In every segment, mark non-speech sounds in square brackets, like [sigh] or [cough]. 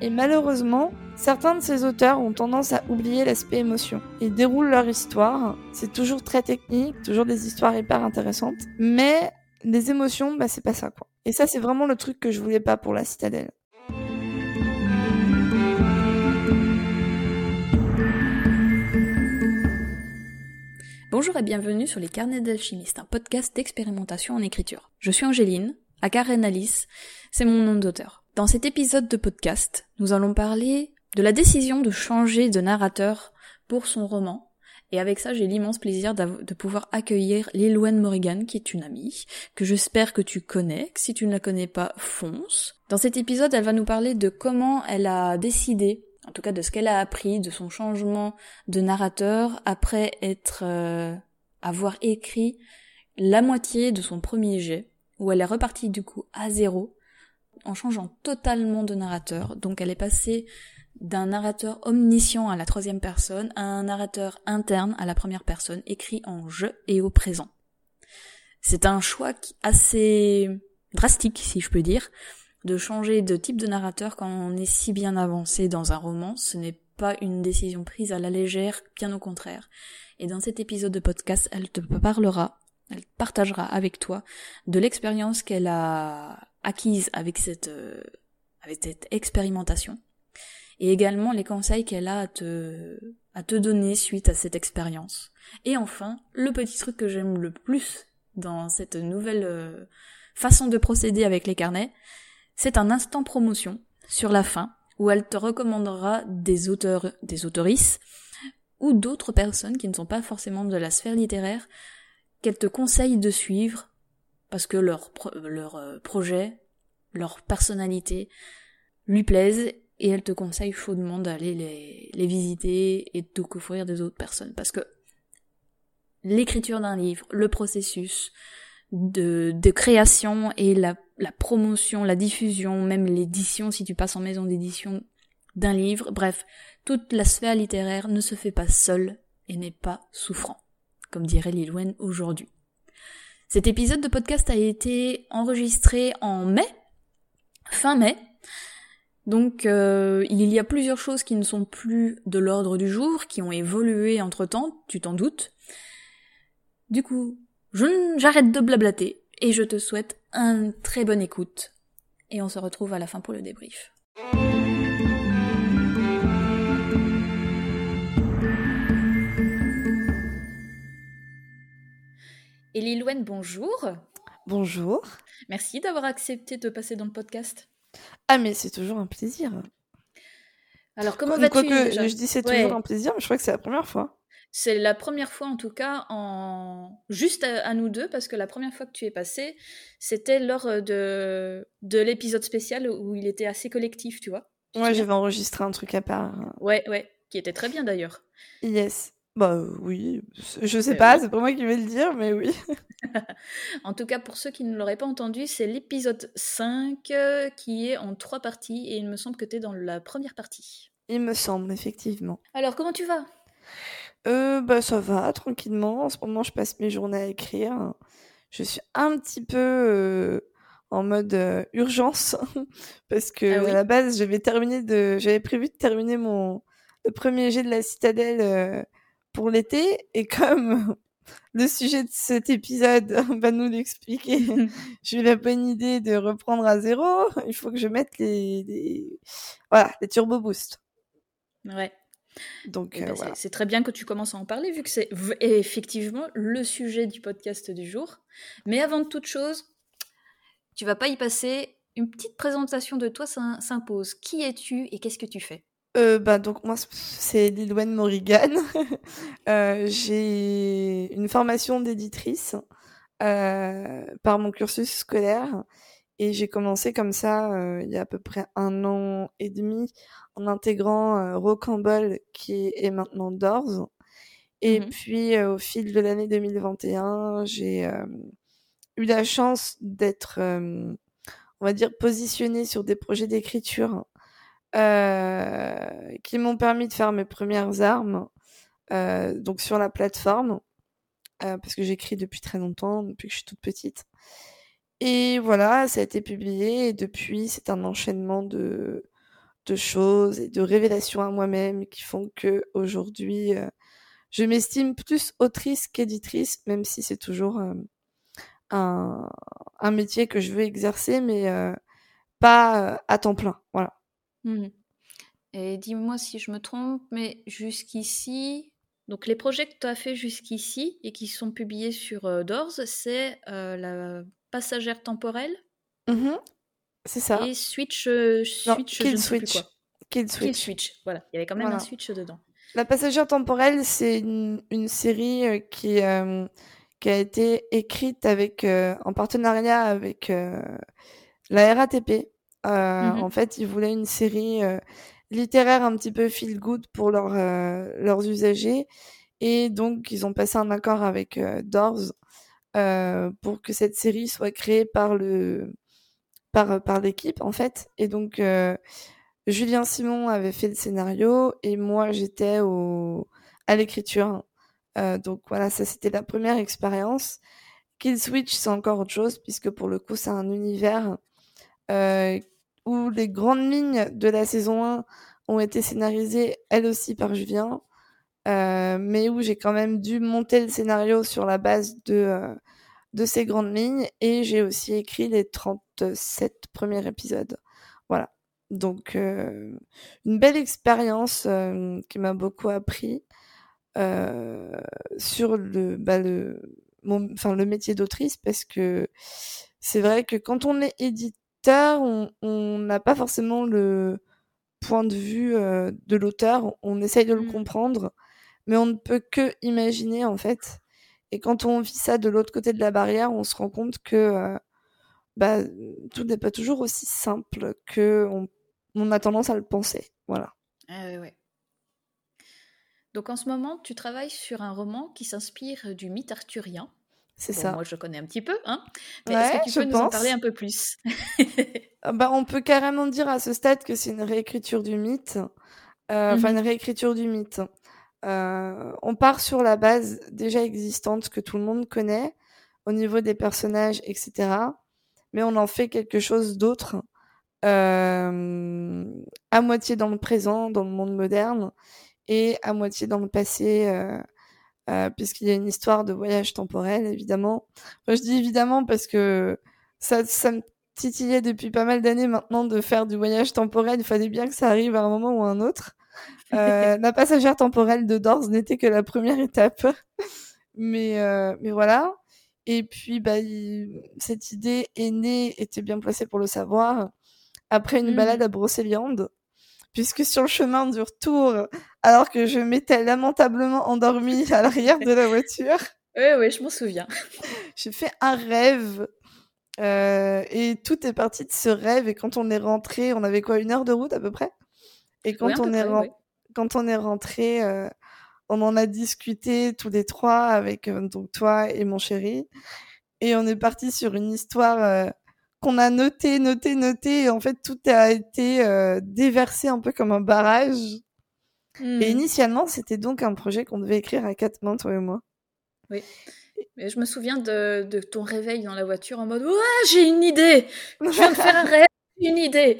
Et malheureusement, certains de ces auteurs ont tendance à oublier l'aspect émotion. Ils déroulent leur histoire, c'est toujours très technique, toujours des histoires hyper intéressantes, mais les émotions, bah c'est pas ça quoi. Et ça c'est vraiment le truc que je voulais pas pour la citadelle. Bonjour et bienvenue sur les carnets d'alchimiste, un podcast d'expérimentation en écriture. Je suis Angéline, à Alice, c'est mon nom d'auteur. Dans cet épisode de podcast, nous allons parler de la décision de changer de narrateur pour son roman. Et avec ça, j'ai l'immense plaisir de pouvoir accueillir Lilwen Morrigan, qui est une amie, que j'espère que tu connais. Si tu ne la connais pas, fonce. Dans cet épisode, elle va nous parler de comment elle a décidé en tout cas de ce qu'elle a appris, de son changement de narrateur après être euh, avoir écrit la moitié de son premier jet, où elle est repartie du coup à zéro en changeant totalement de narrateur. Donc elle est passée d'un narrateur omniscient à la troisième personne à un narrateur interne à la première personne, écrit en je et au présent. C'est un choix assez drastique, si je peux dire, de changer de type de narrateur quand on est si bien avancé dans un roman. Ce n'est pas une décision prise à la légère, bien au contraire. Et dans cet épisode de podcast, elle te parlera, elle partagera avec toi de l'expérience qu'elle a acquise avec cette, euh, avec cette expérimentation. Et également les conseils qu'elle a à te, à te donner suite à cette expérience. Et enfin, le petit truc que j'aime le plus dans cette nouvelle euh, façon de procéder avec les carnets, c'est un instant promotion sur la fin où elle te recommandera des auteurs, des autorices ou d'autres personnes qui ne sont pas forcément de la sphère littéraire qu'elle te conseille de suivre parce que leur, leur euh, projet, leur personnalité lui plaisent et elle te conseille chaudement d'aller les, les visiter et de découvrir des autres personnes parce que l'écriture d'un livre, le processus de, de création et la la promotion, la diffusion, même l'édition si tu passes en maison d'édition d'un livre, bref, toute la sphère littéraire ne se fait pas seule et n'est pas souffrant, comme dirait Lilwen aujourd'hui. Cet épisode de podcast a été enregistré en mai, fin mai, donc euh, il y a plusieurs choses qui ne sont plus de l'ordre du jour, qui ont évolué entre-temps, tu t'en doutes. Du coup, j'arrête de blablater et je te souhaite un très bonne écoute. Et on se retrouve à la fin pour le débrief. Elilouen, bonjour. Bonjour. Merci d'avoir accepté de passer dans le podcast. Ah mais c'est toujours un plaisir. Alors comment vas-tu Je dis c'est toujours un plaisir, mais je crois que c'est la première fois. C'est la première fois en tout cas en juste à, nous deux parce que la première fois que tu es passé, c'était lors euh, de de l'épisode spécial où il était assez collectif, tu vois. ouais, j'avais enregistré un truc à part. Ouais, ouais, qui était très bien d'ailleurs. Yes. Bah oui, je sais pas, c'est pas moi qui vais le dire, mais oui. [laughs] [laughs] en tout cas, pour ceux qui ne l'auraient pas entendu, c'est l'épisode 5 euh, qui est en trois parties et il me semble que tu es dans la première partie. Il me semble, effectivement. Alors, comment tu vas? Euh, bah, ça va, tranquillement. En ce moment, je passe mes journées à écrire. Je suis un petit peu euh, en mode euh, urgence [laughs] parce que ah à la base, j'avais terminé de, j'avais prévu de terminer mon le premier jet de la citadelle euh, pour l'été et comme [laughs] le sujet de cet épisode [laughs] va nous l'expliquer, [laughs] j'ai eu la bonne idée de reprendre à zéro. Il faut que je mette les, les... voilà les turbo boosts. Ouais. Donc, eh euh, ben, c'est très bien que tu commences à en parler, vu que c'est effectivement le sujet du podcast du jour. Mais avant toute chose, tu vas pas y passer. Une petite présentation de toi s'impose. Qui es-tu et qu'est-ce que tu fais? Euh, bah, donc moi c'est Lilwen Morrigan. [laughs] euh, j'ai une formation d'éditrice euh, par mon cursus scolaire et j'ai commencé comme ça euh, il y a à peu près un an et demi en intégrant Rocambole qui est maintenant Doors. Et mmh puis au fil de l'année 2021, j'ai eu la chance d'être, on va dire, positionnée sur des projets d'écriture qui m'ont permis de faire mes premières armes, donc sur la plateforme, parce que j'écris depuis très longtemps, depuis que je suis toute petite. Et voilà, ça a été publié et depuis, c'est un enchaînement de, de choses et de révélations à moi-même qui font que aujourd'hui, euh, je m'estime plus autrice qu'éditrice, même si c'est toujours euh, un, un, métier que je veux exercer, mais euh, pas à temps plein. Voilà. Mmh. Et dis-moi si je me trompe, mais jusqu'ici, donc les projets que tu as fait jusqu'ici et qui sont publiés sur Doors, c'est la passagère temporelle mmh C'est ça. Et Switch, Switch non, je ne sais plus quoi. Kill Switch. Kill Switch, voilà. Il y avait quand même Voilà. un Switch dedans. La passagère temporelle, c'est une, une série euh, qui, euh, qui a été écrite avec, euh, en partenariat avec euh, la RATP. Euh, Mhm. En fait, ils voulaient une série euh, littéraire un petit peu feel good pour leurs euh, leurs usagers. Et donc, ils ont passé un accord avec Doors pour que cette série soit créée par le par, par l'équipe, en fait. Et donc, Julien Simon avait fait le scénario et moi j'étais au à l'écriture. Euh, donc voilà, ça c'était la première expérience. Kill Switch c'est encore autre chose puisque pour le coup c'est un univers où les grandes lignes de la saison 1 ont été scénarisées elles aussi par Julien, euh, mais où j'ai quand même dû monter le scénario sur la base de euh, de ces grandes lignes et j'ai aussi écrit les 37 premiers épisodes. Voilà. Donc, euh, une belle expérience euh, qui m'a beaucoup appris euh, sur le, bah, le, mon, le métier d'autrice parce que c'est vrai que quand on est éditeur, on on n'a pas forcément le point de vue euh, de l'auteur. On essaye de le Mm. comprendre, mais on ne peut que imaginer en fait. Et quand on vit ça de l'autre côté de la barrière, on se rend compte que euh, bah, tout n'est pas toujours aussi simple que on, on a tendance à le penser. Voilà. Ah ouais. Donc en ce moment, tu travailles sur un roman qui s'inspire du mythe arthurien. C'est Bon, ça. moi, je connais un petit peu, hein. Mais Ouais, est-ce que tu je peux nous en parler un peu plus? [laughs] Ah Bah, on peut carrément dire à ce stade que c'est une réécriture du mythe. Euh, Enfin, Mhm. une réécriture du mythe. Euh, on part sur la base déjà existante que tout le monde connaît au niveau des personnages, etc. Mais on en fait quelque chose d'autre, euh, à moitié dans le présent, dans le monde moderne, et à moitié dans le passé, euh, puisqu'il y a une histoire de voyage temporel, évidemment. Enfin, je dis évidemment parce que ça, ça me titillait depuis pas mal d'années maintenant de faire du voyage temporel. Il fallait bien que ça arrive à un moment ou à un autre. [laughs] Euh, la passagère temporelle de Dors n'était que la première étape. [laughs] mais, euh, mais voilà. Et puis, bah, il- cette idée est née, était bien placée pour le savoir, après une Mhm. balade à Brocéliande. Puisque sur le chemin du retour, alors que je m'étais lamentablement endormie [laughs] à l'arrière de la voiture, Oui, oui, je m'en souviens. [laughs] j'ai fait un rêve. Euh, et tout est parti de ce rêve. Et quand on est rentré, on avait quoi, une heure de route à peu près? Et quand, Oui, on, est près, ren- oui. quand on est rentré, euh, on en a discuté tous les trois avec euh, donc toi et mon chéri. Et on est parti sur une histoire qu'on a notée, notée, notée. Et en fait, tout a été euh, déversé un peu comme un barrage. Et Mhm. initialement, c'était donc un projet qu'on devait écrire à quatre mains, toi et moi. Mais je me souviens de, de ton réveil dans la voiture en mode Ouah, j'ai une idée Je viens de faire un rêve, une idée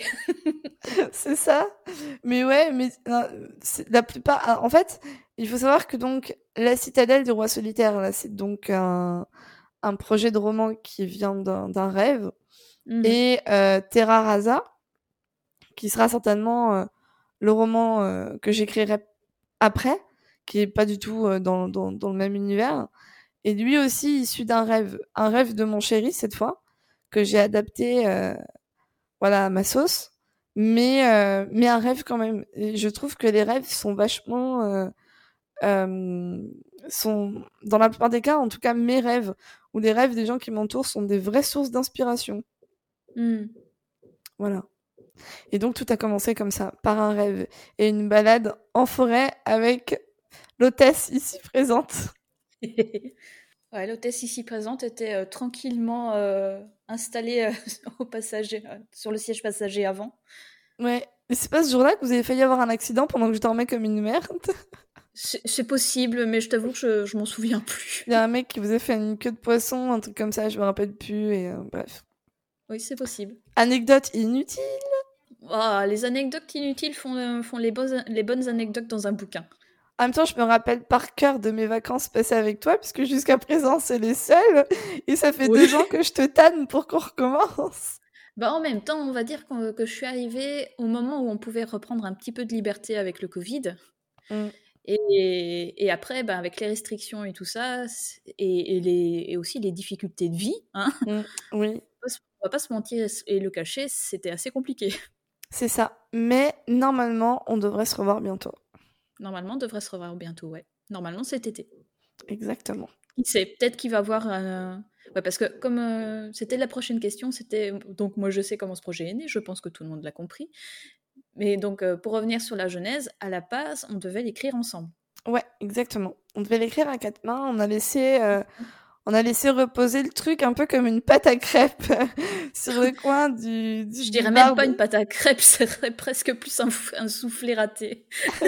[laughs] c'est ça. Mais ouais, mais c'est- la plupart. ah, En fait, il faut savoir que donc la citadelle du roi solitaire, là, c'est donc un, un projet de roman qui vient d'un rêve. Mhm. Et euh, Terra Rasa, qui sera certainement euh, le roman euh, que j'écrirai après, qui est pas du tout dans, dans, dans le même univers. Et lui aussi issu d'un rêve, un rêve de mon chéri cette fois, que j'ai adapté euh, voilà, à ma sauce, mais, euh, mais un rêve quand même. Je trouve que les rêves sont vachement... euh, sont, dans la plupart des cas, en tout cas mes rêves, ou les rêves des gens qui m'entourent sont des vraies sources d'inspiration. Mhm. Voilà. Et donc tout a commencé comme ça, par un rêve et une balade en forêt avec l'hôtesse ici présente. [laughs] Ouais, l'hôtesse ici présente était euh, tranquillement euh, installée euh, [laughs] au passager, sur le siège passager avant. Ouais. C'est pas ce jour-là que vous avez failli avoir un accident pendant que je dormais comme une merde? [laughs] C'est possible, mais je t'avoue que je, je m'en souviens plus. Il y a un mec qui vous a fait une queue de poisson, un truc comme ça, je me rappelle plus, et bref. Oui, c'est possible. Anecdote inutile. Oh, les anecdotes inutiles font, font les, bonnes, les bonnes anecdotes dans un bouquin. En même temps, je me rappelle par cœur de mes vacances passées avec toi, puisque jusqu'à présent, c'est les seules. Et ça fait deux ans que je te tanne pour qu'on recommence. Bah, en même temps, on va dire que je suis arrivée au moment où on pouvait reprendre un petit peu de liberté avec le Covid. Mm. Et, et, après, bah, avec les restrictions et tout ça, et, les, et aussi les difficultés de vie, hein, mm. oui. On va pas se mentir et le cacher, c'était assez compliqué. C'est ça. Mais normalement, on devrait se revoir bientôt. Normalement, on devrait se revoir bientôt, ouais. Normalement, cet été. Exactement. C'est peut-être qu'il va avoir. Ouais, parce que comme euh, c'était la prochaine question, c'était donc moi je sais comment ce projet est né, je pense que tout le monde l'a compris. Mais donc euh, pour revenir sur la genèse, à la base, on devait l'écrire ensemble. Ouais, exactement. On devait l'écrire à quatre mains. On a laissé, euh, on a laissé reposer le truc un peu comme une pâte à crêpes [laughs] sur le coin du. du je dirais même pas une pâte à crêpes, [laughs] ce serait presque plus un, un soufflé raté. [laughs]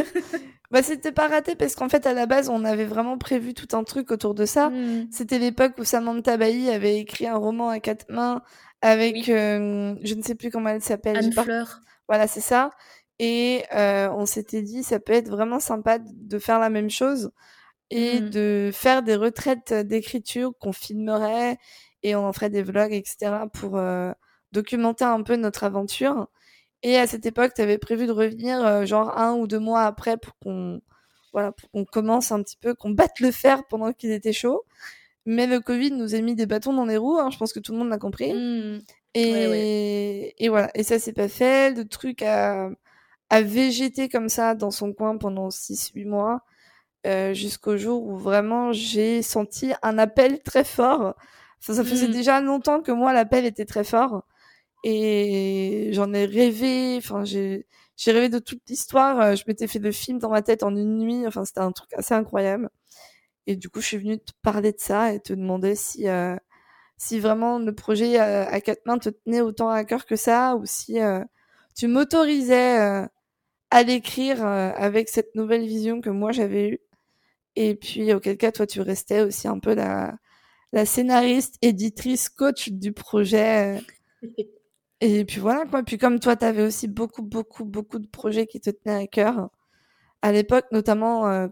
Bah, c'était pas raté parce qu'en fait, à la base, on avait vraiment prévu tout un truc autour de ça. Hmm. C'était l'époque où Samantha Bailly avait écrit un roman à quatre mains avec, euh, je ne sais plus comment elle s'appelle. Anne Fleur. Voilà, c'est ça. Et euh, on s'était dit, ça peut être vraiment sympa de faire la même chose et hmm. de faire des retraites d'écriture qu'on filmerait et on en ferait des vlogs, etc. pour euh, documenter un peu notre aventure. Et à cette époque, tu avais prévu de revenir euh, genre un ou deux mois après pour qu'on voilà, pour qu'on commence un petit peu, qu'on batte le fer pendant qu'il était chaud. Mais le Covid nous a mis des bâtons dans les roues, hein, je pense que tout le monde l'a compris. Mmh. Et, et voilà, et ça c'est pas fait. Le truc a, a végété comme ça dans son coin pendant 6-8 mois, euh, jusqu'au jour où vraiment j'ai senti un appel très fort. Enfin, ça faisait mmh. déjà longtemps que moi l'appel était très fort et j'en ai rêvé. Enfin, j'ai j'ai rêvé de toute l'histoire. Euh, je m'étais fait le film dans ma tête en une nuit. Enfin, c'était un truc assez incroyable. Et du coup, je suis venue te parler de ça et te demander si euh, si vraiment le projet euh, à quatre mains te tenait autant à cœur que ça, ou si tu m'autorisais à l'écrire avec cette nouvelle vision que moi j'avais eue. Et puis, auquel cas, toi, tu restais aussi un peu la, la scénariste, éditrice, coach du projet. Et puis voilà, quoi. Puis comme toi, tu avais aussi beaucoup, beaucoup, beaucoup de projets qui te tenaient à cœur. À l'époque, notamment, euh,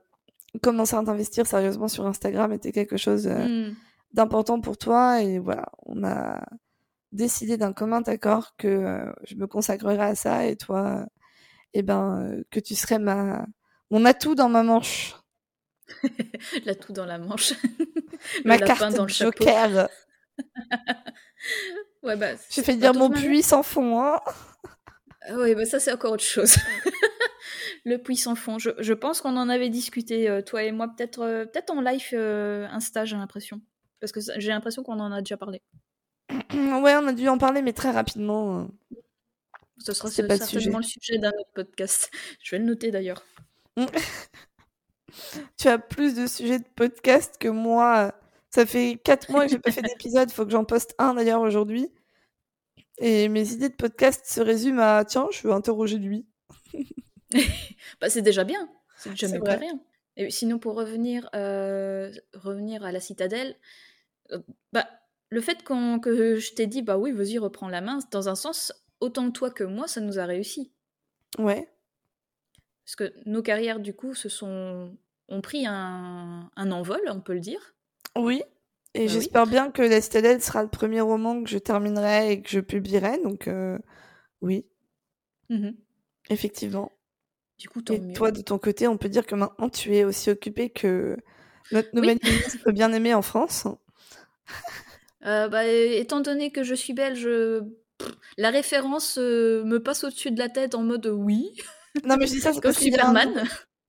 commencer à t'investir sérieusement sur Instagram était quelque chose euh, mmh. d'important pour toi. Et voilà, on a décidé d'un commun accord que euh, je me consacrerai à ça et toi, eh ben, que tu serais ma, mon atout dans ma manche. [laughs] L'atout dans la manche. [laughs] ma carte dans le joker. [laughs] Ouais, bah, J'ai fait dire mon puits sans fond. Hein. Ah oui, bah ça c'est encore autre chose. le puits sans fond. Je, je pense qu'on en avait discuté, euh, toi et moi, peut-être euh, peut-être en live euh, Insta, j'ai l'impression. Parce que j'ai l'impression qu'on en a déjà parlé. [clears throat] ouais, on a dû en parler, mais très rapidement. Hein. Ce sera certainement le sujet d'un autre podcast. Je vais le noter d'ailleurs. Tu as plus de sujets de podcast que moi ça fait 4 mois que j'ai pas fait [laughs] d'épisode, faut que j'en poste un d'ailleurs aujourd'hui. Et mes idées de podcast se résument à tiens, je veux interroger lui. [laughs] bah, c'est déjà bien, c'est jamais pas rien. Et sinon, pour revenir, euh, revenir à la citadelle, euh, bah, le fait que je t'ai dit, bah oui, vas-y, reprends la main, dans un sens, autant toi que moi, ça nous a réussi. Ouais. Parce que nos carrières, du coup, se sont ont pris un, un envol, on peut le dire. Oui. Et bah j'espère bien que La sera le premier roman que je terminerai et que je publierai. Donc, euh, oui. Mmh Effectivement. Du coup, et toi, de ton côté, on peut dire que maintenant, tu es aussi occupé que notre nouvelle ministre [laughs] bien aimée en France. Euh, bah, étant donné que je suis belge, la référence euh, me passe au-dessus de la tête en mode oui. [laughs] Non, mais je dis ça, parce Superman.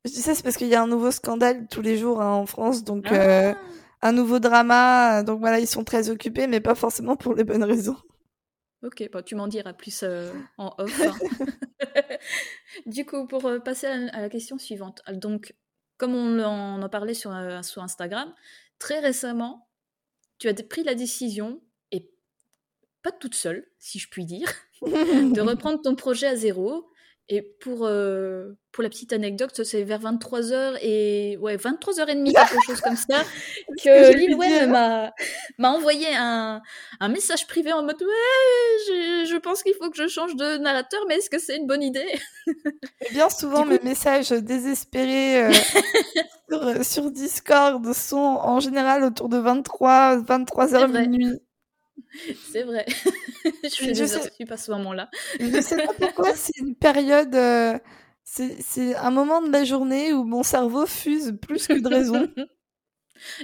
Je dis ça, c'est parce qu'il y a un nouveau scandale tous les jours hein, en France, donc ah un nouveau drama. Donc voilà, ils sont très occupés, mais pas forcément pour les bonnes raisons. Ok, bah, tu m'en diras plus euh, en off. Hein. [laughs] du coup, pour euh, passer à, la question suivante. Donc, comme on en a parlé sur, euh, sur Instagram, très récemment, tu as pris la décision, et pas toute seule, si je puis dire, [laughs] de reprendre ton projet à zéro. Et pour, euh, pour la petite anecdote, c'est vers 23h et ouais, 23h30, [laughs] quelque chose comme ça, que Lil Wayne m'a, m'a envoyé un, un message privé en mode Ouais, je, je pense qu'il faut que je change de narrateur, mais est-ce que c'est une bonne idée? Bien [laughs] souvent, mes messages désespérés euh, [laughs] sur, sur, Discord sont en général autour de 23, 23h minuit. [laughs] C'est vrai. [laughs] je fais je sais... pas ce moment-là. je sais pas pourquoi, [laughs] c'est une période. Euh, c'est un moment de la journée où mon cerveau fuse plus que de raison.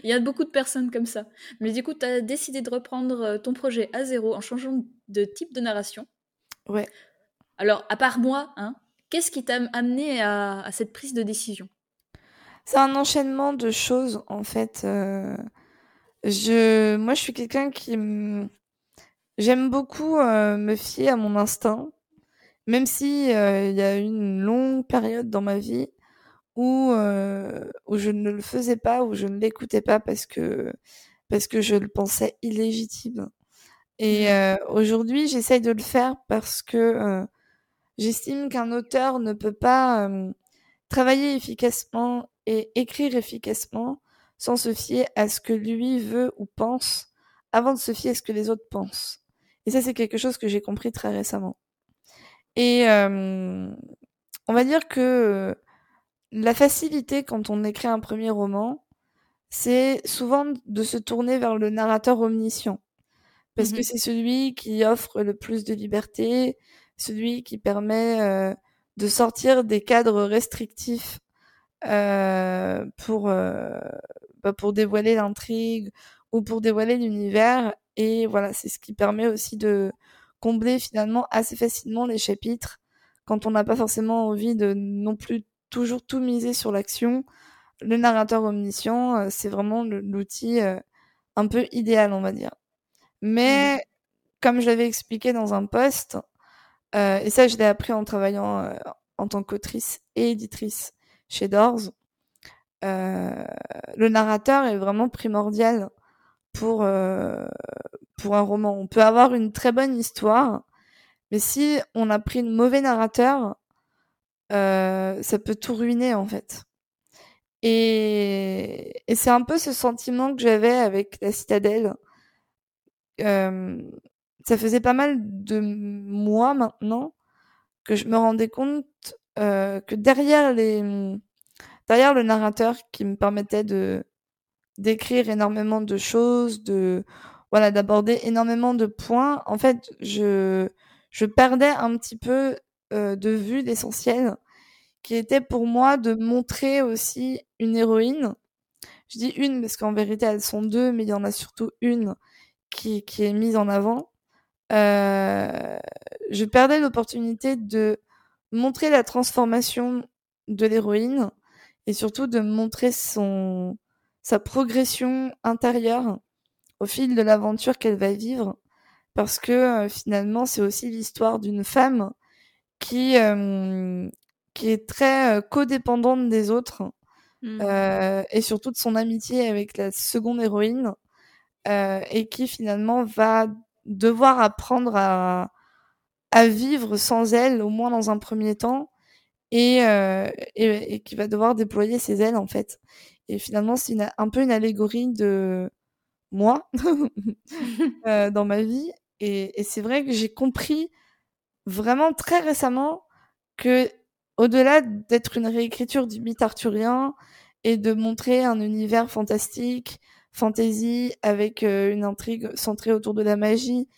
Il y a beaucoup de personnes comme ça. Mais du coup, tu as décidé de reprendre euh, ton projet à zéro en changeant de type de narration. Ouais. Alors, à part moi, hein, qu'est-ce qui t'a amené à, à, cette prise de décision? C'est un enchaînement de choses, en fait. Euh... Je, moi, je suis quelqu'un qui j'aime beaucoup euh, me fier à mon instinct, même si euh, il y a eu une longue période dans ma vie où euh, où je ne le faisais pas, où je ne l'écoutais pas parce que parce que je le pensais illégitime. Et mmh. aujourd'hui, j'essaye de le faire parce que j'estime qu'un auteur ne peut pas travailler efficacement et écrire efficacement sans se fier à ce que lui veut ou pense, avant de se fier à ce que les autres pensent. Et ça, c'est quelque chose que j'ai compris très récemment. Et euh, on va dire que la facilité quand on écrit un premier roman, c'est souvent de se tourner vers le narrateur omniscient. Parce que mmh c'est celui qui offre le plus de liberté, celui qui permet euh, de sortir des cadres restrictifs euh, pour euh, bah, pour dévoiler l'intrigue ou pour dévoiler l'univers. Et voilà, c'est ce qui permet aussi de combler finalement assez facilement les chapitres quand on n'a pas forcément envie de non plus toujours tout miser sur l'action. Le narrateur omniscient, euh, c'est vraiment l'outil un peu idéal, on va dire. Mais comme je l'avais expliqué dans un post, euh, et ça je l'ai appris en travaillant en tant qu'autrice et éditrice chez Doors, euh, le narrateur est vraiment primordial pour euh, pour un roman. On peut avoir une très bonne histoire, mais si on a pris une mauvais narrateur, euh, ça peut tout ruiner en fait. Et, et c'est un peu ce sentiment que j'avais avec la citadelle. Euh, ça faisait pas mal de mois maintenant que je me rendais compte euh, que derrière les derrière le narrateur qui me permettait de d'écrire énormément de choses, de voilà, d'aborder énormément de points, en fait, je je perdais un petit peu euh, de vue l'essentiel qui était pour moi de montrer aussi une héroïne. Je dis une parce qu'en vérité elles sont deux, mais il y en a surtout une qui, qui est mise en avant. Euh, je perdais l'opportunité de montrer la transformation de l'héroïne et surtout de montrer son sa progression intérieure au fil de l'aventure qu'elle va vivre parce que euh, finalement c'est aussi l'histoire d'une femme qui euh, qui est très euh, codépendante des autres mmh. et surtout de son amitié avec la seconde héroïne et qui finalement va devoir apprendre à à vivre sans elle, au moins dans un premier temps, et, euh, et, et, qui va devoir déployer ses ailes en fait. Et finalement, c'est un peu une allégorie de moi [laughs] euh, dans ma vie. Et, et c'est vrai que j'ai compris vraiment très récemment que, au-delà d'être une réécriture du mythe arthurien et de montrer un univers fantastique, fantasy, avec euh, une intrigue centrée autour de la magie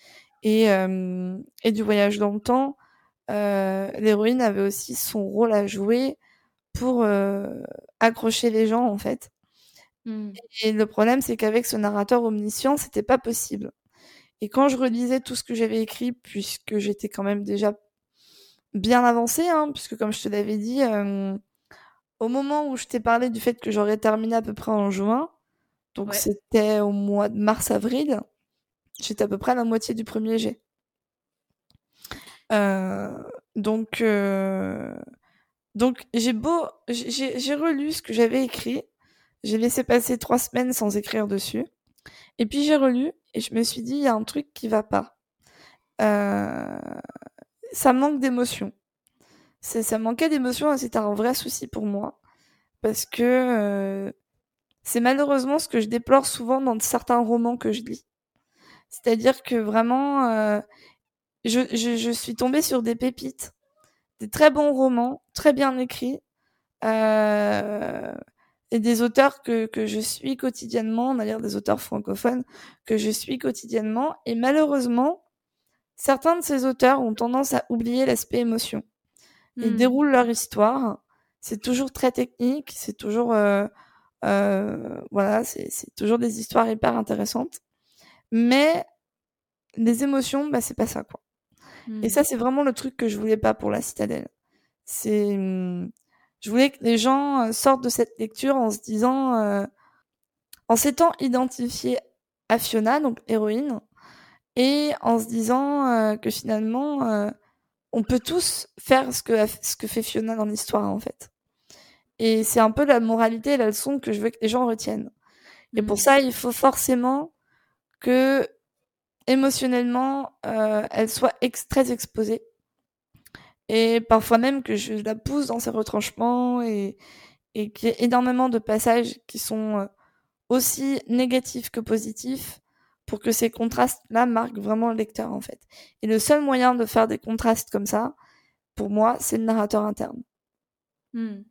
et, euh, et du voyage dans le temps, l'héroïne avait aussi son rôle à jouer pour euh, accrocher les gens en fait. Mmh. Et le problème, c'est qu'avec ce narrateur omniscient, c'était pas possible. Et quand je relisais tout ce que j'avais écrit, puisque j'étais quand même déjà bien avancée, hein, puisque comme je te l'avais dit, euh, au moment où je t'ai parlé du fait que j'aurais terminé à peu près en juin, donc ouais. c'était au mois de mars-avril, J'étais à peu près à la moitié du premier jet. Euh, donc, euh, donc j'ai beau, j'ai relu ce que j'avais écrit. J'ai laissé passer trois semaines sans écrire dessus. Et puis j'ai relu et je me suis dit, il y a un truc qui va pas. euh, ça manque d'émotion. Ça manquait d'émotion et c'était un vrai souci pour moi. Parce que euh, c'est malheureusement ce que je déplore souvent dans certains romans que je lis. C'est-à-dire que vraiment, euh, je, je, je, suis tombée sur des pépites, des très bons romans, très bien écrits, euh, et des auteurs que, que je suis quotidiennement, on a dire des auteurs francophones que je suis quotidiennement, et malheureusement, certains de ces auteurs ont tendance à oublier l'aspect émotion. Ils hmm. déroulent leur histoire, c'est toujours très technique, c'est toujours euh, euh, voilà, c'est toujours des histoires hyper intéressantes, mais les émotions, bah c'est pas ça quoi. Et ça, c'est vraiment le truc que je voulais pas pour la citadelle. C'est hmm, je voulais que les gens euh, sortent de cette lecture en se disant, euh, en s'étant identifiés à Fiona, donc héroïne, et en se disant euh, que finalement, on peut tous faire ce que, ce que fait Fiona dans l'histoire, en fait. Et c'est un peu la moralité et la leçon que je veux que les gens retiennent. Et pour mmh. ça, il faut forcément que émotionnellement, elle soit très exposée et parfois même que je la pousse dans ses retranchements et, et qu'il y ait énormément de passages qui sont euh, aussi négatifs que positifs pour que ces contrastes-là marquent vraiment le lecteur en fait. Et le seul moyen de faire des contrastes comme ça, pour moi, c'est le narrateur interne. Hmm.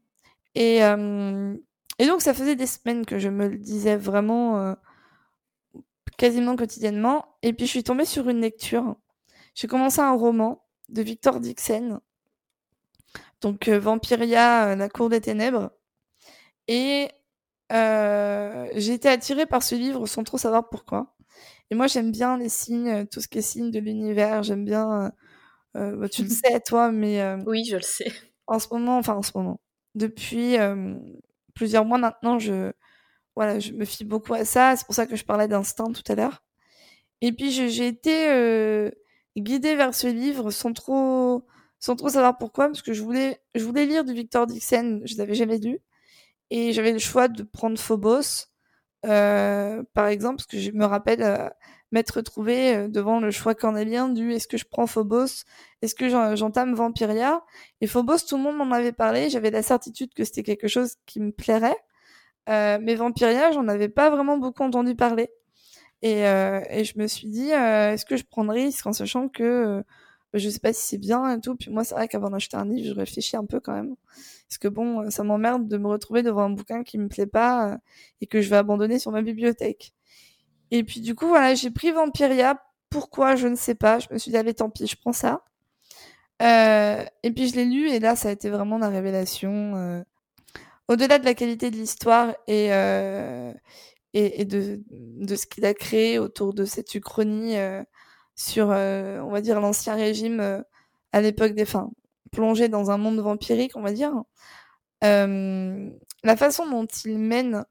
Et, euh, et donc ça faisait des semaines que je me le disais vraiment euh, quasiment quotidiennement. Et puis je suis tombée sur une lecture. J'ai commencé un roman de Victor Dixon donc euh, Vampiria, euh, la cour des ténèbres. Et euh, j'ai été attirée par ce livre sans trop savoir pourquoi. Et moi, j'aime bien les signes, tout ce qui est signes de l'univers. J'aime bien. Bah, tu le [laughs] sais, toi, mais. oui, je le sais. En ce moment, enfin, en ce moment. Depuis plusieurs mois maintenant, je, voilà, je me fie beaucoup à ça. C'est pour ça que je parlais d'instinct tout à l'heure. Et puis, j'ai été guidée vers ce livre sans trop sans trop savoir pourquoi, parce que je voulais, je voulais lire du Victor Dixon, je l'avais jamais lu, et j'avais le choix de prendre Phobos, euh, par exemple, parce que je me rappelle euh, m'être retrouvée euh, devant le choix cornélien du est-ce que je prends Phobos, est-ce que j'entame Vampiria, et Phobos, tout le monde m'en avait parlé, j'avais la certitude que c'était quelque chose qui me plairait, euh, mais Vampiria, j'en avais pas vraiment beaucoup entendu parler. Et, euh, et je me suis dit, est-ce que je prends le risque en sachant que je sais pas si c'est bien et tout. Puis moi, c'est vrai qu'avant d'acheter un livre, je réfléchis un peu quand même. Parce que bon, ça m'emmerde de me retrouver devant un bouquin qui me plaît pas euh, et que je vais abandonner sur ma bibliothèque. Et puis du coup, voilà, j'ai pris Vampiria. Pourquoi? Je ne sais pas. Je me suis dit, allez, tant pis, je prends ça. Euh, et puis je l'ai lu et là, ça a été vraiment la révélation. Euh, au-delà de la qualité de l'histoire et, euh, et, et, de, de ce qu'il a créé autour de cette uchronie sur, euh, on va dire, l'ancien régime euh, à l'époque des fins, plongé dans un monde vampirique, on va dire. Euh, la façon dont il mène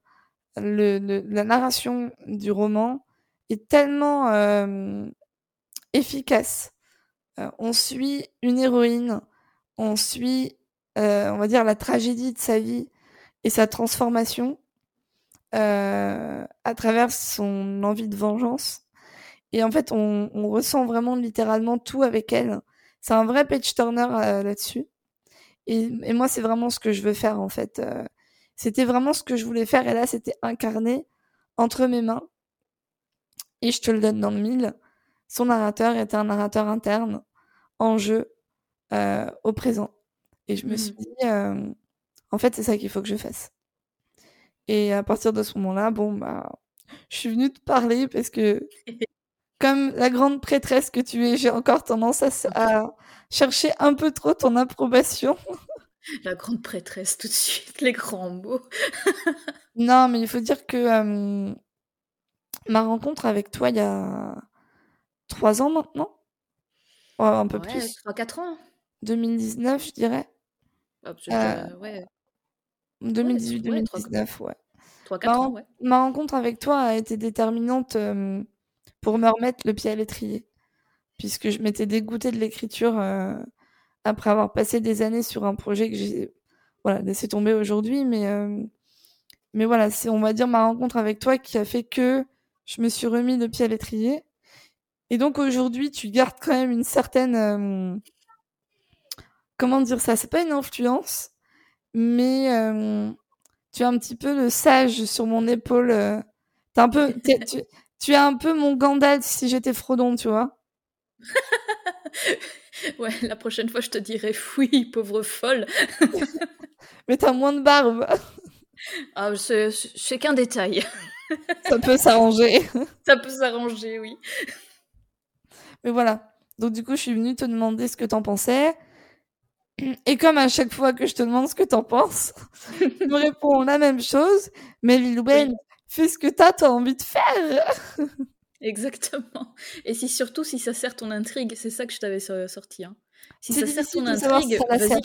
le, la narration du roman est tellement efficace. on suit une héroïne, on suit, on va dire, la tragédie de sa vie et sa transformation à travers son envie de vengeance. Et en fait, on, on, ressent vraiment littéralement tout avec elle. C'est un vrai page turner euh, là-dessus. Et, et, moi, c'est vraiment ce que je veux faire en fait. Euh, c'était vraiment ce que je voulais faire. Et là, c'était incarné entre mes mains. Et je te le donne dans le mille. Son narrateur était un narrateur interne en jeu euh, au présent. Et je me suis mmh. dit, euh, en fait, c'est ça qu'il faut que je fasse. Et à partir de ce moment-là, bon, bah, je suis venue te parler parce que [laughs] comme la grande prêtresse que tu es, j'ai encore tendance à, chercher un peu trop ton approbation. [laughs] La grande prêtresse, tout de suite, les grands mots. [laughs] non, mais il faut dire que euh, ma rencontre avec toi il y a trois ans maintenant. un peu plus. Trois, quatre ans. 2019, je dirais. euh, ouais. 2018-2019, ouais. 3-4 ans, ouais. Ma rencontre avec toi a été déterminante euh, pour me remettre le pied à l'étrier. Puisque je m'étais dégoûtée de l'écriture euh, après avoir passé des années sur un projet que j'ai voilà, laissé tomber aujourd'hui. Mais, euh, mais voilà, c'est, on va dire, ma rencontre avec toi qui a fait que je me suis remis le pied à l'étrier. Et donc aujourd'hui, tu gardes quand même une certaine, comment dire ça, c'est pas une influence, mais euh, tu as un petit peu le sage sur mon épaule. euh. Un peu, tu, tu es un peu mon Gandalf si j'étais Frodon, tu vois. [laughs] Ouais, la prochaine fois, je te dirai fouille, pauvre folle. [laughs] Mais t'as moins de barbe, Ah, c'est qu'un détail. [laughs] ça peut s'arranger. Ça peut s'arranger, oui. Mais voilà. Donc du coup, je suis venue te demander ce que t'en pensais. Et comme à chaque fois que je te demande ce que t'en penses, tu me réponds la même chose. Mais Oui. fais ce que t'as, t'as envie de faire. Exactement. Et si surtout si ça sert ton intrigue, c'est ça que je t'avais so- sorti. Hein. Si ça sert ton si intrigue, la vas-y.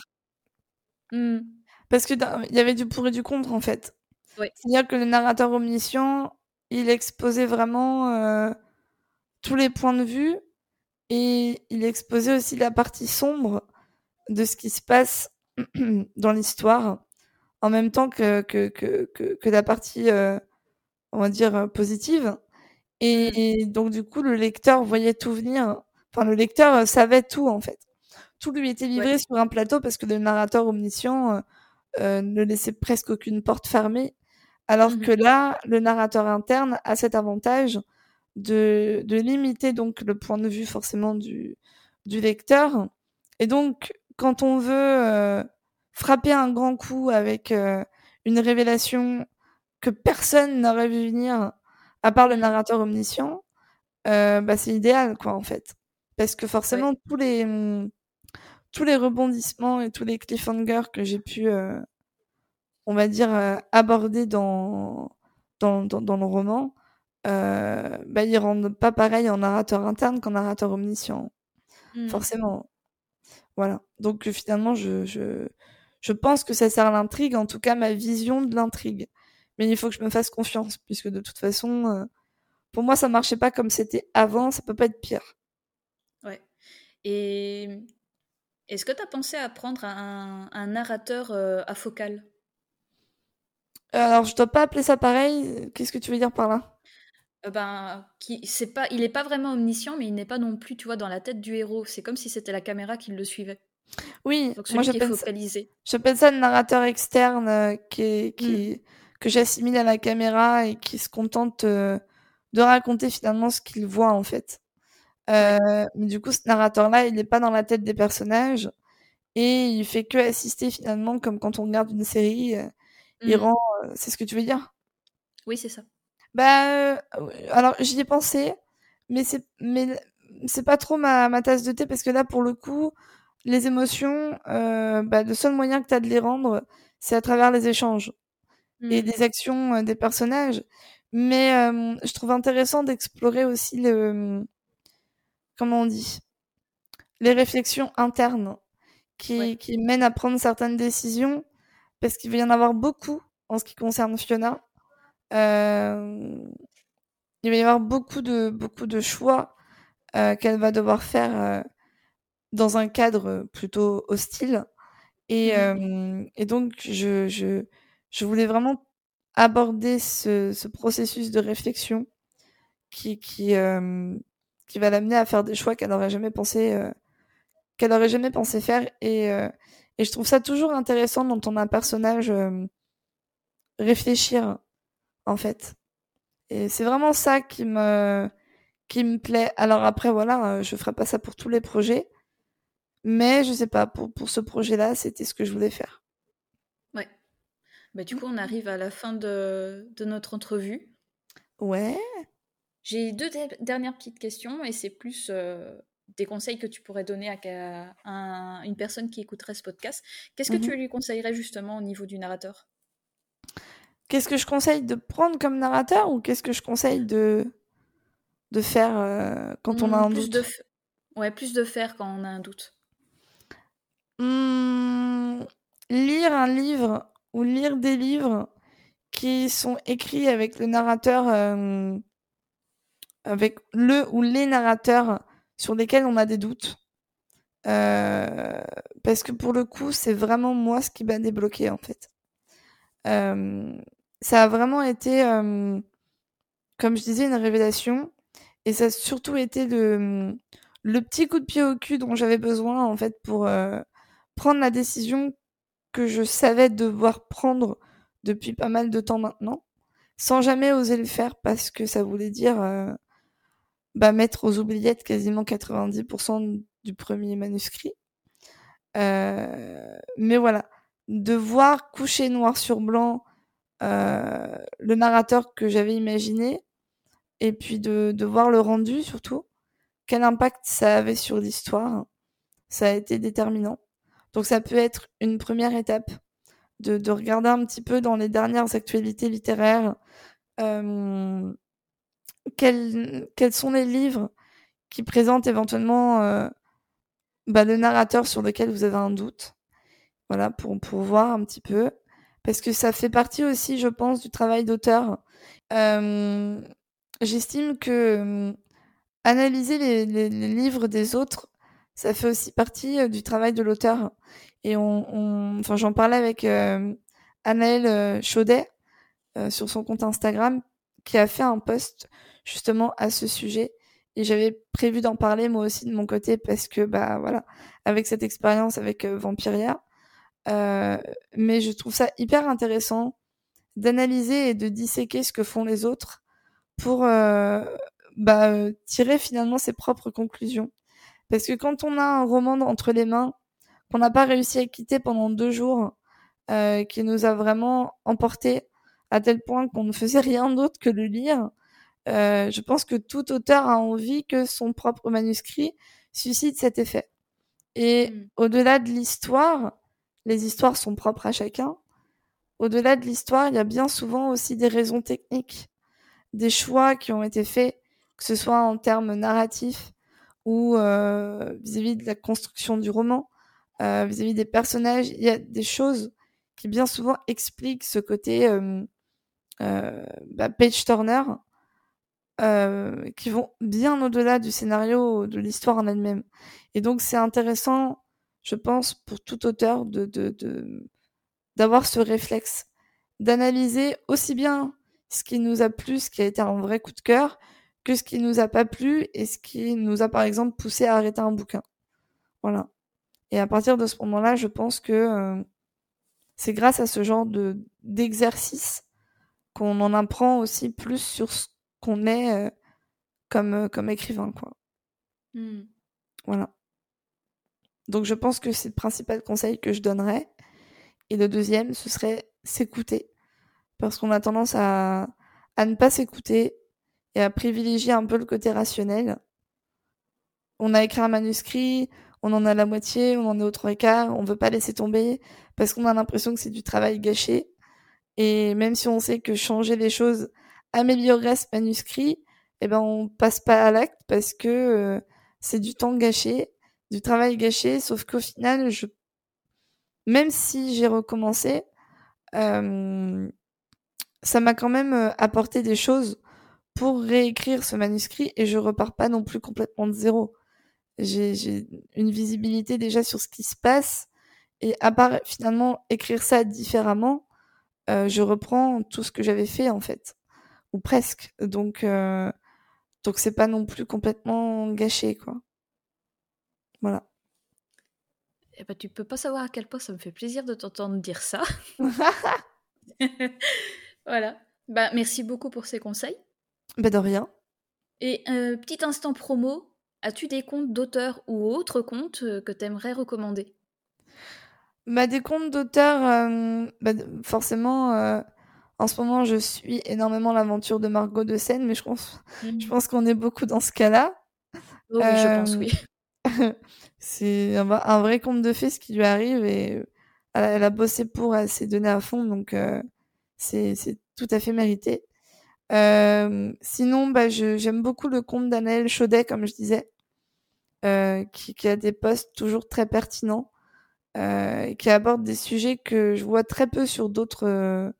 Parce que il y avait du pour et du contre, en fait. Oui. C'est-à-dire que le narrateur omniscient, il exposait vraiment euh, tous les points de vue et il exposait aussi la partie sombre de ce qui se passe [clears throat] dans l'histoire en même temps que, que, que, que, que la partie, euh, on va dire, euh, positive. Et, et donc, du coup, le lecteur voyait tout venir. Enfin, le lecteur euh, savait tout, en fait. Tout lui était livré Ouais. sur un plateau parce que le narrateur omniscient euh, ne laissait presque aucune porte fermée. Alors Mhm. que là, le narrateur interne a cet avantage de, de limiter donc le point de vue forcément du, du lecteur. Et donc, quand on veut euh, frapper un grand coup avec euh, une révélation que personne n'aurait vu venir, à part le narrateur omniscient, euh, bah, c'est idéal, quoi, en fait. Parce que forcément, tous les tous les rebondissements et tous les cliffhangers que j'ai pu, euh, on va dire, euh, aborder dans, dans, dans, dans le roman, bah, ils rendent pas pareil en narrateur interne qu'en narrateur omniscient, hmm. forcément. Voilà. Donc euh, finalement, je, je, je pense que ça sert à l'intrigue, en tout cas ma vision de l'intrigue. Mais il faut que je me fasse confiance, puisque de toute façon, euh, pour moi, ça marchait pas comme c'était avant, ça peut pas être pire. Ouais. Et est-ce que tu as pensé à prendre un, un narrateur euh, à focal Alors, je dois pas appeler ça pareil. Qu'est-ce que tu veux dire par là? Euh, ben, qui, c'est pas, il est pas vraiment omniscient, mais il n'est pas non plus, tu vois, dans la tête du héros. C'est comme si c'était la caméra qui le suivait. Oui, Donc moi j'appelle ça, j'appelle ça le narrateur externe euh, qui qui, que j'assimile à la caméra et qui se contente euh, de raconter finalement ce qu'il voit en fait. Euh, mais du coup, ce narrateur-là, il n'est pas dans la tête des personnages et il fait que assister finalement, comme quand on regarde une série, il Mm. rend. c'est ce que tu veux dire? Oui, c'est ça. Bah, euh, alors j'y ai pensé, mais c'est mais c'est pas trop ma, ma tasse de thé parce que là pour le coup, les émotions, euh, bah, le seul moyen que tu as de les rendre, c'est à travers les échanges et les actions euh, des personnages. Mais euh, je trouve intéressant d'explorer aussi le comment on dit les réflexions internes qui Ouais. qui mènent à prendre certaines décisions parce qu'il va y en avoir beaucoup en ce qui concerne Fiona. Euh, il va y avoir beaucoup de, beaucoup de choix euh, qu'elle va devoir faire euh, dans un cadre plutôt hostile. Et, Mhm. euh, et donc, je, je, je voulais vraiment aborder ce, ce processus de réflexion qui, qui, euh, qui va l'amener à faire des choix qu'elle n'aurait jamais pensé, euh, qu'elle aurait jamais pensé faire. Et, euh, et je trouve ça toujours intéressant d'entendre un personnage euh, réfléchir, en fait. Et c'est vraiment ça qui me, qui me plaît. Alors après, voilà, euh, je ferai pas ça pour tous les projets. Mais je sais pas, pour, pour ce projet-là, c'était ce que je voulais faire. Ouais. Bah, du coup, on arrive à la fin de, de notre entrevue. Ouais. J'ai deux de- dernières petites questions et c'est plus euh, des conseils que tu pourrais donner à, à un- une personne qui écouterait ce podcast. Qu'est-ce que Mhm. tu lui conseillerais justement au niveau du narrateur? Qu'est-ce que je conseille de prendre comme narrateur ou qu'est-ce que je conseille de, de faire euh, quand on a Hmm, un plus doute? de f- Ouais, plus de faire quand on a un doute. Hmm, Lire un livre ou lire des livres qui sont écrits avec le narrateur, euh, avec le ou les narrateurs sur lesquels on a des doutes. Euh, parce que pour le coup, c'est vraiment moi ce qui m'a débloqué en fait. Euh, ça a vraiment été, euh, comme je disais, une révélation. Et ça a surtout été le, le petit coup de pied au cul dont j'avais besoin, en fait, pour euh, prendre la décision que je savais devoir prendre depuis pas mal de temps maintenant, sans jamais oser le faire parce que ça voulait dire euh, bah, mettre aux oubliettes quasiment 90% du premier manuscrit. Mais voilà, de voir coucher noir sur blanc le narrateur que j'avais imaginé, et puis de, de voir le rendu surtout, quel impact ça avait sur l'histoire, ça a été déterminant. Donc ça peut être une première étape de, de regarder un petit peu dans les dernières actualités littéraires euh, quels, quels sont les livres qui présentent éventuellement euh, bah, le narrateur sur lequel vous avez un doute. Voilà, pour, pour voir un petit peu. Parce que ça fait partie aussi, je pense, du travail d'auteur. Euh, J'estime que euh, analyser les, les, les, livres des autres, ça fait aussi partie euh, du travail de l'auteur. Et on, enfin, j'en parlais avec euh, Anaëlle Chaudet sur son compte Instagram, qui a fait un post justement à ce sujet et j'avais prévu d'en parler moi aussi de mon côté parce que bah voilà avec cette expérience avec euh, Vampiria euh, mais je trouve ça hyper intéressant d'analyser et de disséquer ce que font les autres pour euh, bah, tirer finalement ses propres conclusions parce que quand on a un roman entre les mains qu'on n'a pas réussi à quitter pendant deux jours euh, qui nous a vraiment emporté à tel point qu'on ne faisait rien d'autre que le lire euh, je pense que tout auteur a envie que son propre manuscrit suscite cet effet. Et mmh. au-delà de l'histoire, les histoires sont propres à chacun. Au-delà de l'histoire, il y a bien souvent aussi des raisons techniques, des choix qui ont été faits, que ce soit en termes narratifs ou euh, vis-à-vis de la construction du roman, euh, vis-à-vis des personnages. Il y a des choses qui bien souvent expliquent ce côté euh, bah, page turner qui vont bien au-delà du scénario, de l'histoire en elle-même. Et donc c'est intéressant, je pense, pour tout auteur de d'avoir de, ce réflexe, d'analyser aussi bien ce qui nous a plu, ce qui a été un vrai coup de cœur, que ce qui nous a pas plu et ce qui nous a par exemple poussé à arrêter un bouquin. Voilà. Et à partir de ce moment-là, je pense que euh, c'est grâce à ce genre de d'exercice qu'on en apprend aussi plus sur ce qu'on est euh, comme, euh, comme écrivain, quoi. Mmh. Voilà. Donc je pense que c'est le principal conseil que je donnerais. Et le deuxième, ce serait s'écouter. Parce qu'on a tendance à, à ne pas s'écouter et à privilégier un peu le côté rationnel. On a écrit un manuscrit, on en a la moitié, on en est au trois quarts, on veut pas laisser tomber parce qu'on a l'impression que c'est du travail gâché. Et même si on sait que changer les choses, améliorer ce manuscrit, eh ben on passe pas à l'acte parce que euh, c'est du temps gâché, du travail gâché, sauf qu'au final, je même si j'ai recommencé, euh, ça m'a quand même euh, apporté des choses pour réécrire ce manuscrit et je repars pas non plus complètement de zéro. J'ai une visibilité déjà sur ce qui se passe et à part finalement écrire ça différemment, euh, je reprends tout ce que j'avais fait en fait ou presque. Donc, euh, donc c'est pas non plus complètement gâché, quoi. Voilà. Eh ben, tu peux pas savoir à quel point ça me fait plaisir de t'entendre dire ça. [laughs] [laughs] voilà. Bah, merci beaucoup pour ces conseils. Bah, de rien. Et euh, petit instant promo, as-tu des comptes d'auteurs ou autres comptes euh, que tu aimerais recommander? Bah, Des comptes d'auteurs, euh, bah, forcément, en ce moment, je suis énormément l'aventure de Margot de Seine, mais je pense, je mmh. pense qu'on est beaucoup dans ce cas-là. Oh, oui, je pense, oui. [laughs] c'est un, vrai conte de fées ce qui lui arrive et elle, a bossé pour, elle s'est donnée à fond, donc euh, c'est tout à fait mérité. Euh, sinon, bah, j'aime beaucoup le conte d'Anaël Chaudet, comme je disais, euh, qui, a des posts toujours très pertinents, euh, qui aborde des sujets que je vois très peu sur d'autres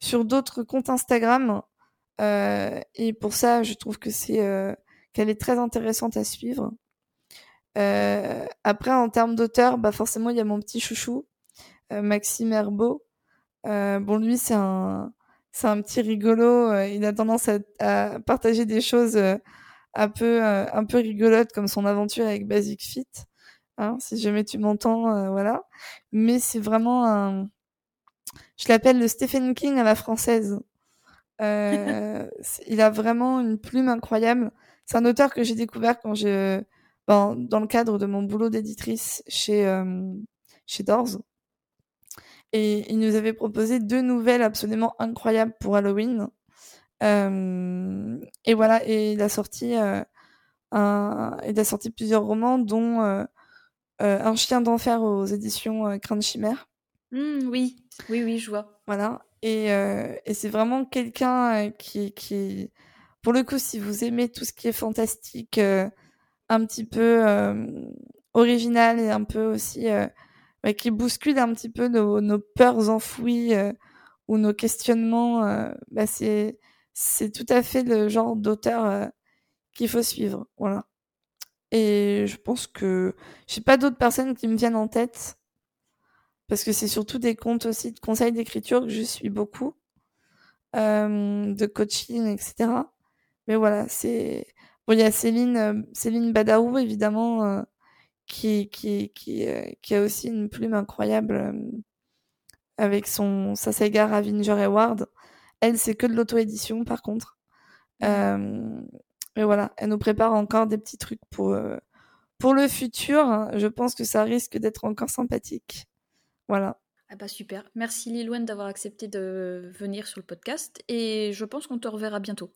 sur d'autres comptes Instagram. Euh, et pour ça, je trouve que c'est euh, qu'elle est très intéressante à suivre. Euh, après, en termes d'auteur, bah forcément, il y a mon petit chouchou, Maxime Herbeau. bon, lui, c'est un, c'est un petit rigolo. il a tendance à, à, partager des choses un peu un peu rigolote comme son aventure avec Basic Fit. Hein, si jamais tu m'entends, voilà. Mais c'est vraiment un, je l'appelle le Stephen King à la française. Euh, [laughs] il a vraiment une plume incroyable. C'est un auteur que j'ai découvert quand j'ai, ben, dans le cadre de mon boulot d'éditrice chez euh, chez Doors. Et il nous avait proposé deux nouvelles absolument incroyables pour Halloween. Euh, et voilà, et il a sorti euh, un, il a sorti plusieurs romans, dont euh, Un chien d'enfer aux éditions Crainte Chimère. Mmh, oui, oui, oui, je vois. Voilà. Et, euh, et c'est vraiment quelqu'un euh, qui, qui, pour le coup, si vous aimez tout ce qui est fantastique, euh, un petit peu euh, original et un peu aussi qui bouscule un petit peu nos, nos peurs enfouies ou nos questionnements, bah c'est c'est tout à fait le genre d'auteur qu'il faut suivre. Voilà. Et je pense que j'ai pas d'autres personnes qui me viennent en tête parce que c'est surtout des comptes aussi de conseils d'écriture que je suis beaucoup, euh, de coaching, etc. Mais voilà, c'est bon. Il y a Céline, euh, Céline Badaou évidemment, euh, qui qui qui euh, qui a aussi une plume incroyable avec son sa saga Ravinger Award. Elle, c'est que de l'auto-édition par contre. Mais voilà, elle nous prépare encore des petits trucs pour pour le futur. Je pense que ça risque d'être encore sympathique. Voilà. Ah bah super. Merci Lilouane d'avoir accepté de venir sur le podcast et je pense qu'on te reverra bientôt.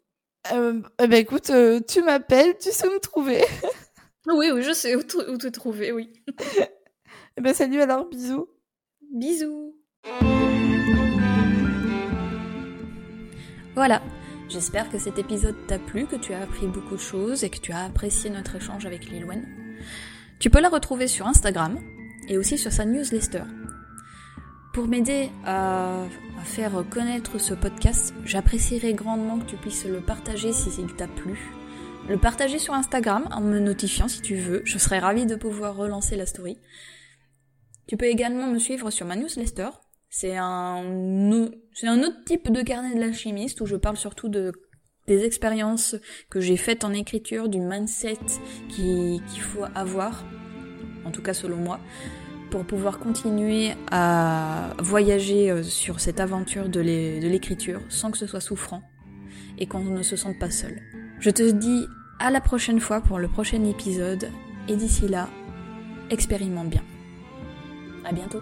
Euh, eh ben écoute, euh, tu m'appelles, tu sais où me trouver. [laughs] oui, oui, je sais où, te trouver, oui. [laughs] eh ben salut alors, bisous. Bisous. Voilà, j'espère que cet épisode t'a plu, que tu as appris beaucoup de choses et que tu as apprécié notre échange avec Lilouane. Tu peux la retrouver sur Instagram et aussi sur sa newsletter pour m'aider à, faire connaître ce podcast, j'apprécierais grandement que tu puisses le partager si il t'a plu. Le partager sur Instagram en me notifiant si tu veux. Je serais ravie de pouvoir relancer la story. Tu peux également me suivre sur ma newsletter. C'est un, autre type de carnet de l'alchimiste où je parle surtout de des expériences que j'ai faites en écriture, du mindset qu'il faut avoir, en tout cas selon moi, pour pouvoir continuer à voyager euh, sur cette aventure de l'écriture sans que ce soit souffrant et qu'on ne se sente pas seul. Je te dis à la prochaine fois pour le prochain épisode et d'ici là, expérimente bien. À bientôt.